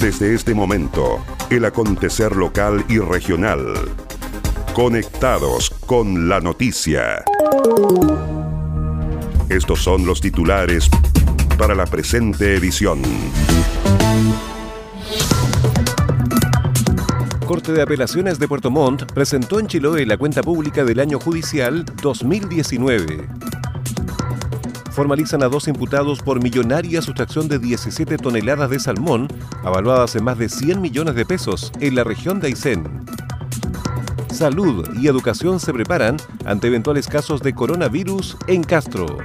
Desde este momento, el acontecer local y regional. Conectados con la noticia. Estos son los titulares para la presente edición. Corte de Apelaciones de Puerto Montt presentó en Chiloé la cuenta pública del año judicial 2019 formalizan a dos imputados por millonaria sustracción de 17 toneladas de salmón, avaluadas en más de 100 millones de pesos, en la región de Aysén. Salud y educación se preparan ante eventuales casos de coronavirus en Castro.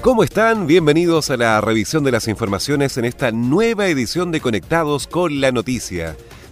¿Cómo están? Bienvenidos a la revisión de las informaciones en esta nueva edición de Conectados con la Noticia.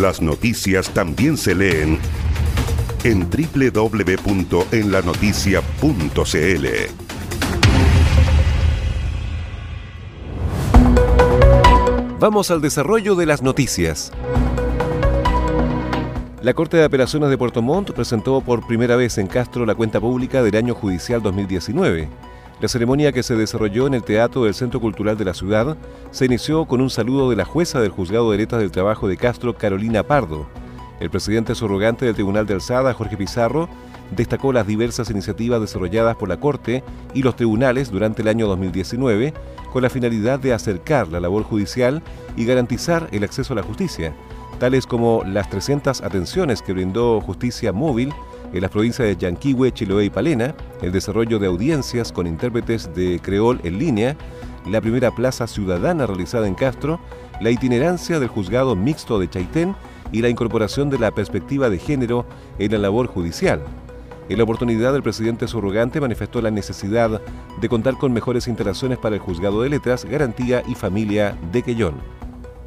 Las noticias también se leen en www.enlanoticia.cl. Vamos al desarrollo de las noticias. La Corte de Apelaciones de Puerto Montt presentó por primera vez en Castro la cuenta pública del año judicial 2019. La ceremonia que se desarrolló en el Teatro del Centro Cultural de la ciudad se inició con un saludo de la jueza del Juzgado de Letras del Trabajo de Castro, Carolina Pardo. El presidente surrogante del Tribunal de Alzada, Jorge Pizarro, destacó las diversas iniciativas desarrolladas por la Corte y los tribunales durante el año 2019 con la finalidad de acercar la labor judicial y garantizar el acceso a la justicia, tales como las 300 atenciones que brindó Justicia Móvil en las provincias de Yanquihue, Chiloé y Palena, el desarrollo de audiencias con intérpretes de creol en línea, la primera plaza ciudadana realizada en Castro, la itinerancia del juzgado mixto de Chaitén y la incorporación de la perspectiva de género en la labor judicial. En la oportunidad, el presidente surrogante manifestó la necesidad de contar con mejores instalaciones para el juzgado de letras, garantía y familia de Quellón.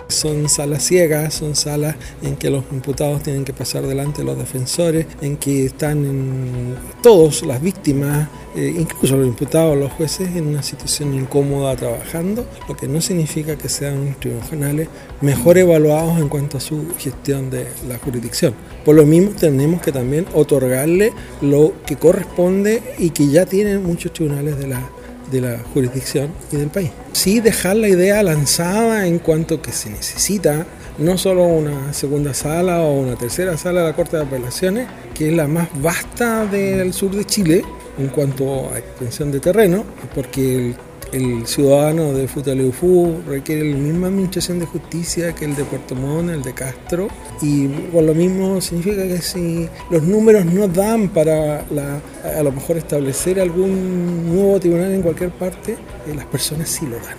Son salas ciegas, son salas en que los imputados tienen que pasar delante de los defensores, en que están todos, las víctimas, eh, incluso los imputados, los jueces, en una situación incómoda trabajando, lo que no significa que sean tribunales mejor evaluados en cuanto a su gestión de la jurisdicción. Por lo mismo tenemos que también otorgarle lo que corresponde y que ya tienen muchos tribunales de la de la jurisdicción y del país. Sí dejar la idea lanzada en cuanto que se necesita no solo una segunda sala o una tercera sala de la Corte de Apelaciones, que es la más vasta del sur de Chile en cuanto a extensión de terreno, porque el el ciudadano de Futaleufú requiere la misma administración de justicia que el de Puerto Montt, el de Castro, y por lo mismo significa que si los números no dan para a lo mejor establecer algún nuevo tribunal en cualquier parte, eh, las personas sí lo dan.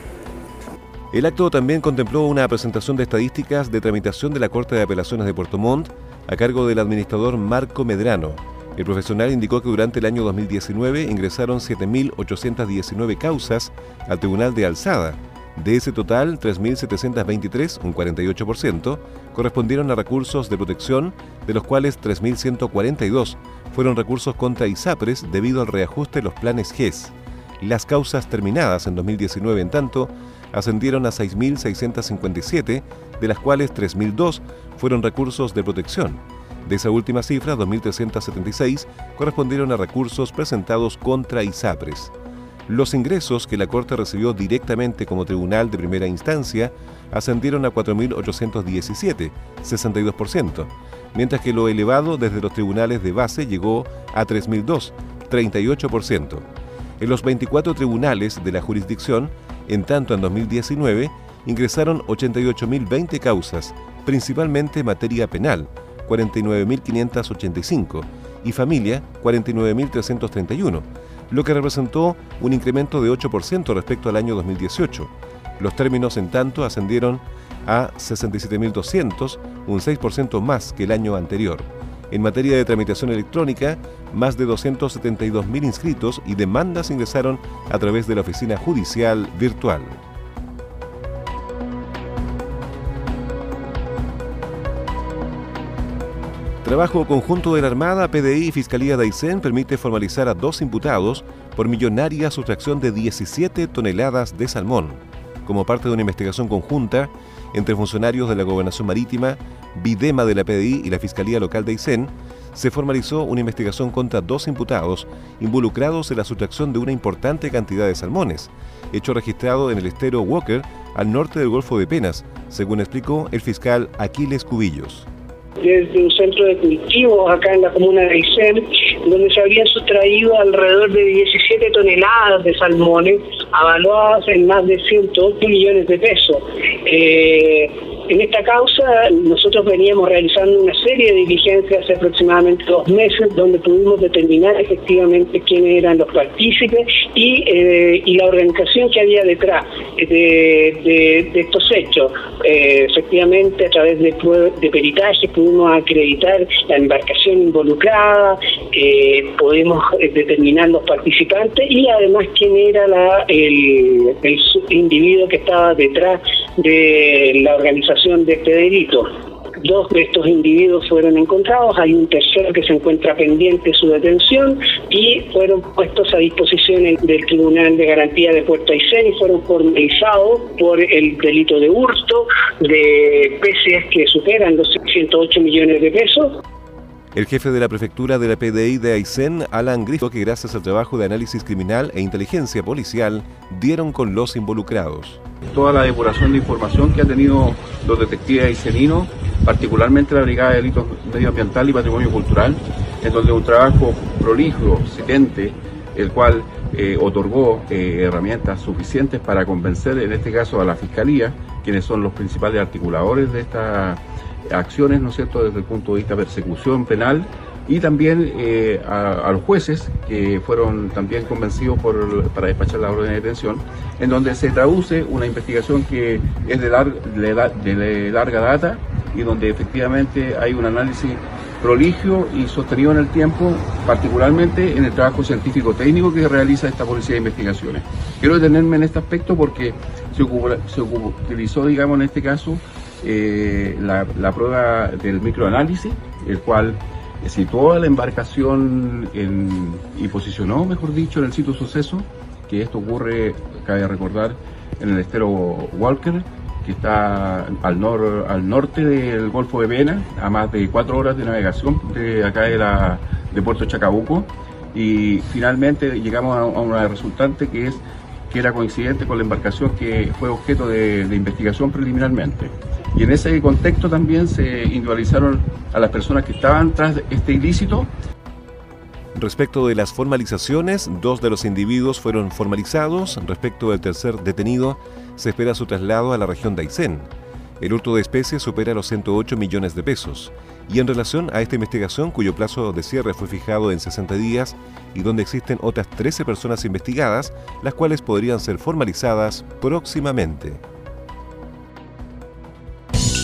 El acto también contempló una presentación de estadísticas de tramitación de la Corte de Apelaciones de Puerto Montt a cargo del administrador Marco Medrano el profesional indicó que durante el año 2019 ingresaron 7.819 causas al Tribunal de Alzada. De ese total, 3.723, un 48%, correspondieron a recursos de protección, de los cuales 3.142 fueron recursos contra ISAPRES debido al reajuste de los planes GES. Las causas terminadas en 2019, en tanto, ascendieron a 6.657, de las cuales 3.002 fueron recursos de protección. De esa última cifra, 2.376 correspondieron a recursos presentados contra ISAPRES. Los ingresos que la Corte recibió directamente como tribunal de primera instancia ascendieron a 4.817, 62%, mientras que lo elevado desde los tribunales de base llegó a 3.002, 38%. En los 24 tribunales de la jurisdicción, en tanto en 2019, ingresaron 88.020 causas, principalmente en materia penal, 49.585 y familia 49.331, lo que representó un incremento de 8% respecto al año 2018. Los términos, en tanto, ascendieron a 67.200, un 6% más que el año anterior. En materia de tramitación electrónica, más de 272.000 inscritos y demandas ingresaron a través de la oficina judicial virtual. Trabajo conjunto de la Armada, PDI y Fiscalía de Aysén permite formalizar a dos imputados por millonaria sustracción de 17 toneladas de salmón, como parte de una investigación conjunta entre funcionarios de la Gobernación Marítima, Videma de la PDI y la Fiscalía Local de Aysén, se formalizó una investigación contra dos imputados involucrados en la sustracción de una importante cantidad de salmones, hecho registrado en el estero Walker al norte del Golfo de Penas, según explicó el fiscal Aquiles Cubillos desde un centro de cultivo acá en la comuna de Aysén, donde se habían sustraído alrededor de 17 toneladas de salmones, avaluadas en más de 108 millones de pesos. Eh, en esta causa nosotros veníamos realizando una serie de diligencias hace aproximadamente dos meses donde pudimos determinar efectivamente quiénes eran los partícipes y, eh, la organización que había detrás de, estos hechos. Eh, efectivamente a través de, de peritaje pudimos acreditar la embarcación involucrada, eh, pudimos determinar los participantes y además quién era la, el, el individuo que estaba detrás de la organización de este delito. Dos de estos individuos fueron encontrados, hay un tercero que se encuentra pendiente su detención y fueron puestos a disposición del Tribunal de Garantía de Puerto Aysén y fueron formalizados por el delito de hurto de peces que superan los 108 millones de pesos. El jefe de la prefectura de la PDI de Aysén, Alan Grifo, que gracias al trabajo de análisis criminal e inteligencia policial dieron con los involucrados. Toda la depuración de información que han tenido los detectives ayseninos, particularmente la Brigada de Delitos Medioambiental y Patrimonio Cultural, en donde un trabajo prolijo, silente, el cual eh, otorgó eh, herramientas suficientes para convencer, en este caso, a la Fiscalía, quienes son los principales articuladores de esta acciones, ¿no es cierto?, desde el punto de vista de persecución penal y también eh, a, los jueces que fueron también convencidos por, para despachar la orden de detención, en donde se traduce una investigación que es de, larga data y donde efectivamente hay un análisis proligio y sostenido en el tiempo, particularmente en el trabajo científico técnico que realiza esta Policía de Investigaciones. Quiero detenerme en este aspecto porque se, se utilizó, digamos, en este caso, eh, la, prueba del microanálisis, el cual situó a la embarcación y posicionó, mejor dicho, en el sitio suceso, que esto ocurre, cabe recordar, en el estero Walker, que está al, nor, al norte del Golfo de Vena, a más de cuatro horas de navegación de acá de, la, de Puerto Chacabuco. Y finalmente llegamos a, una resultante que es que era coincidente con la embarcación que fue objeto de investigación preliminarmente. Y en ese contexto también se individualizaron a las personas que estaban tras este ilícito. Respecto de las formalizaciones, dos de los individuos fueron formalizados. Respecto del tercer detenido, se espera su traslado a la región de Aysén. El hurto de especies supera los 108 millones de pesos. Y en relación a esta investigación, cuyo plazo de cierre fue fijado en 60 días y donde existen otras 13 personas investigadas, las cuales podrían ser formalizadas próximamente.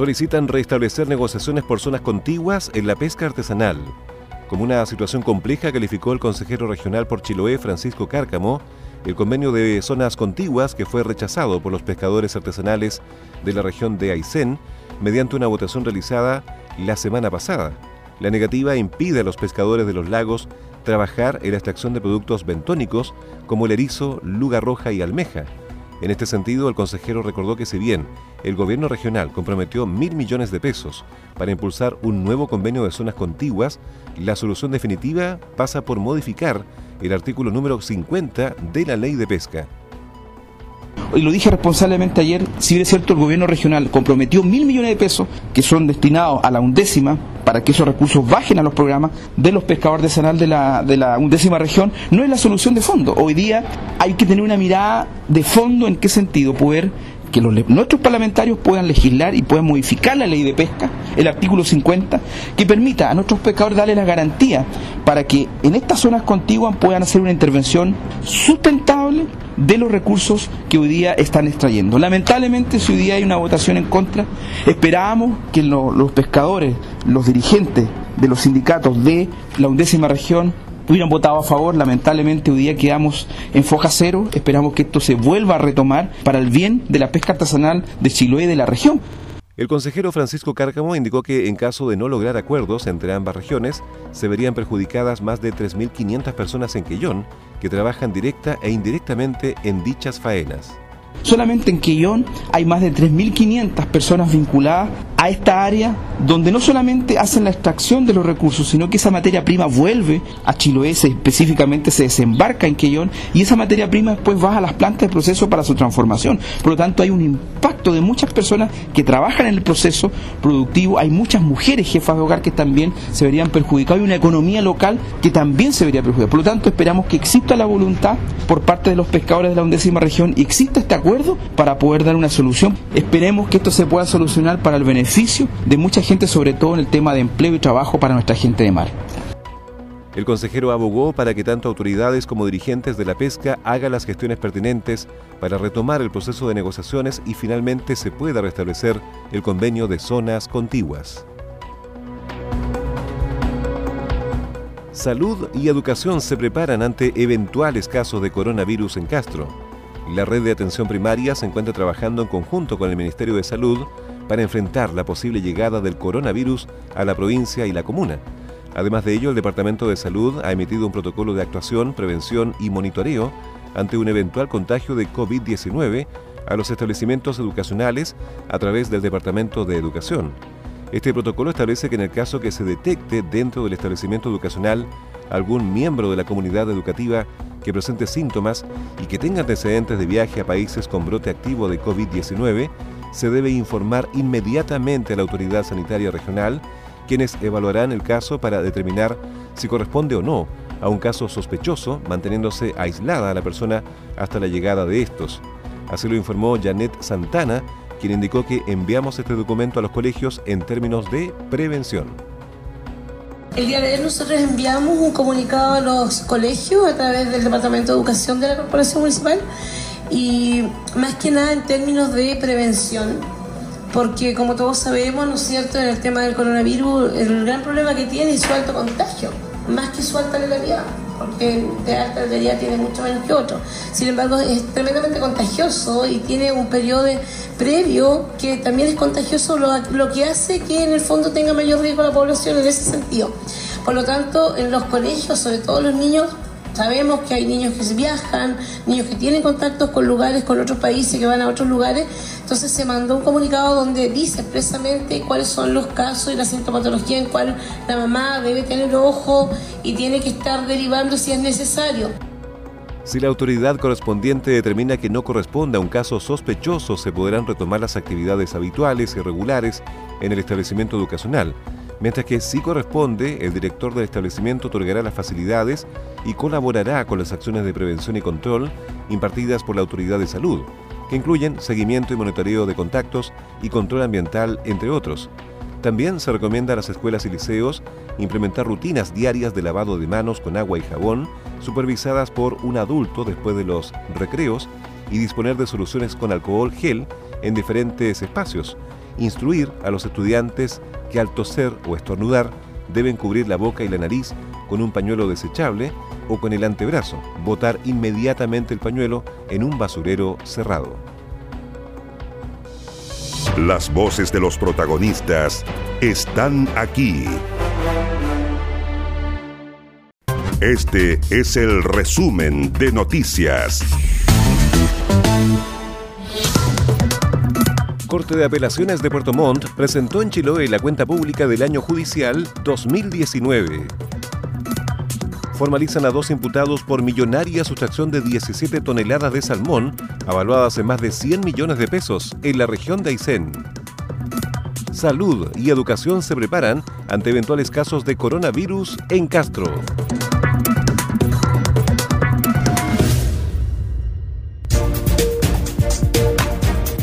Solicitan restablecer negociaciones por zonas contiguas en la pesca artesanal. Como una situación compleja calificó el consejero regional por Chiloé, Francisco Cárcamo, el convenio de zonas contiguas que fue rechazado por los pescadores artesanales de la región de Aysén mediante una votación realizada la semana pasada. La negativa impide a los pescadores de los lagos trabajar en la extracción de productos bentónicos como el erizo, luga roja y almeja, en este sentido, el consejero recordó que si bien el gobierno regional comprometió mil millones de pesos para impulsar un nuevo convenio de zonas contiguas, la solución definitiva pasa por modificar el artículo número 50 de la ley de pesca. Y lo dije responsablemente ayer, si bien es cierto el gobierno regional comprometió mil millones de pesos que son destinados a la undécima para que esos recursos bajen a los programas de los pescadores artesanales de la, de la undécima región, no es la solución de fondo. Hoy día hay que tener una mirada de fondo en qué sentido poder que nuestros parlamentarios puedan legislar y puedan modificar la ley de pesca, el artículo 50, que permita a nuestros pescadores darle la garantía para que en estas zonas contiguas puedan hacer una intervención sustentable de los recursos que hoy día están extrayendo. Lamentablemente, si hoy día hay una votación en contra, esperábamos que los pescadores, los dirigentes de los sindicatos de la undécima región, hubieran votado a favor. Lamentablemente hoy día quedamos en foja cero. Esperamos que esto se vuelva a retomar para el bien de la pesca artesanal de Chiloé y de la región. El consejero Francisco Cárcamo indicó que en caso de no lograr acuerdos entre ambas regiones, se verían perjudicadas más de 3.500 personas en Quellón que trabajan directa e indirectamente en dichas faenas. Solamente en Quillón hay más de 3.500 personas vinculadas a esta área donde no solamente hacen la extracción de los recursos, sino que esa materia prima vuelve a Chiloé, específicamente se desembarca en Quillón y esa materia prima después va a las plantas de proceso para su transformación. Por lo tanto, hay un impacto de muchas personas que trabajan en el proceso productivo, hay muchas mujeres jefas de hogar que también se verían perjudicadas, hay una economía local que también se vería perjudicada. Por lo tanto, esperamos que exista la voluntad por parte de los pescadores de la undécima región y exista este acuerdo para poder dar una solución. Esperemos que esto se pueda solucionar para el beneficio de mucha gente, sobre todo en el tema de empleo y trabajo para nuestra gente de mar. El consejero abogó para que tanto autoridades como dirigentes de la pesca hagan las gestiones pertinentes para retomar el proceso de negociaciones y finalmente se pueda restablecer el convenio de zonas contiguas. Salud y educación se preparan ante eventuales casos de coronavirus en Castro. La red de atención primaria se encuentra trabajando en conjunto con el Ministerio de Salud para enfrentar la posible llegada del coronavirus a la provincia y la comuna. Además de ello, el Departamento de Salud ha emitido un protocolo de actuación, prevención y monitoreo ante un eventual contagio de COVID-19 a los establecimientos educacionales a través del Departamento de Educación. Este protocolo establece que en el caso que se detecte dentro del establecimiento educacional algún miembro de la comunidad educativa que presente síntomas y que tenga antecedentes de viaje a países con brote activo de COVID-19, se debe informar inmediatamente a la autoridad sanitaria regional, quienes evaluarán el caso para determinar si corresponde o no a un caso sospechoso, manteniéndose aislada a la persona hasta la llegada de estos. Así lo informó Janet Santana, quien indicó que enviamos este documento a los colegios en términos de prevención. El día de ayer nosotros enviamos un comunicado a los colegios a través del Departamento de Educación de la Corporación Municipal y más que nada en términos de prevención, porque como todos sabemos, ¿no es cierto?, en el tema del coronavirus, el gran problema que tiene es su alto contagio, más que su alta letalidad porque de alta letalidad tiene mucho menos que otro. Sin embargo, es tremendamente contagioso y tiene un periodo previo que también es contagioso, lo, lo que hace que en el fondo tenga mayor riesgo la población en ese sentido. Por lo tanto, en los colegios, sobre todo los niños, Sabemos que hay niños que viajan, niños que tienen contactos con lugares, con otros países, que van a otros lugares. Entonces se mandó un comunicado donde dice expresamente cuáles son los casos y la sintomatología en cual la mamá debe tener ojo y tiene que estar derivando si es necesario. Si la autoridad correspondiente determina que no corresponde a un caso sospechoso, se podrán retomar las actividades habituales y regulares en el establecimiento educacional mientras que si corresponde, el director del establecimiento otorgará las facilidades y colaborará con las acciones de prevención y control impartidas por la autoridad de salud, que incluyen seguimiento y monitoreo de contactos y control ambiental, entre otros. También se recomienda a las escuelas y liceos implementar rutinas diarias de lavado de manos con agua y jabón, supervisadas por un adulto después de los recreos, y disponer de soluciones con alcohol gel en diferentes espacios. Instruir a los estudiantes que al toser o estornudar deben cubrir la boca y la nariz con un pañuelo desechable o con el antebrazo, botar inmediatamente el pañuelo en un basurero cerrado. Las voces de los protagonistas están aquí. Este es el resumen de noticias. Corte de Apelaciones de Puerto Montt presentó en Chiloé la cuenta pública del año judicial 2019. formalizan a dos imputados por millonaria sustracción de 17 toneladas de salmón, avaluadas en más de 100 millones de pesos, en la región de Aysén. Salud y educación se preparan ante eventuales casos de coronavirus en Castro.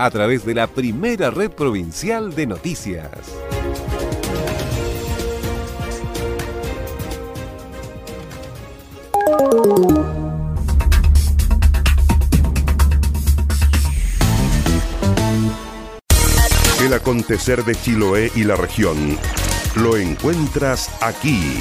a través de la primera red provincial de noticias. El acontecer de Chiloé y la región lo encuentras aquí.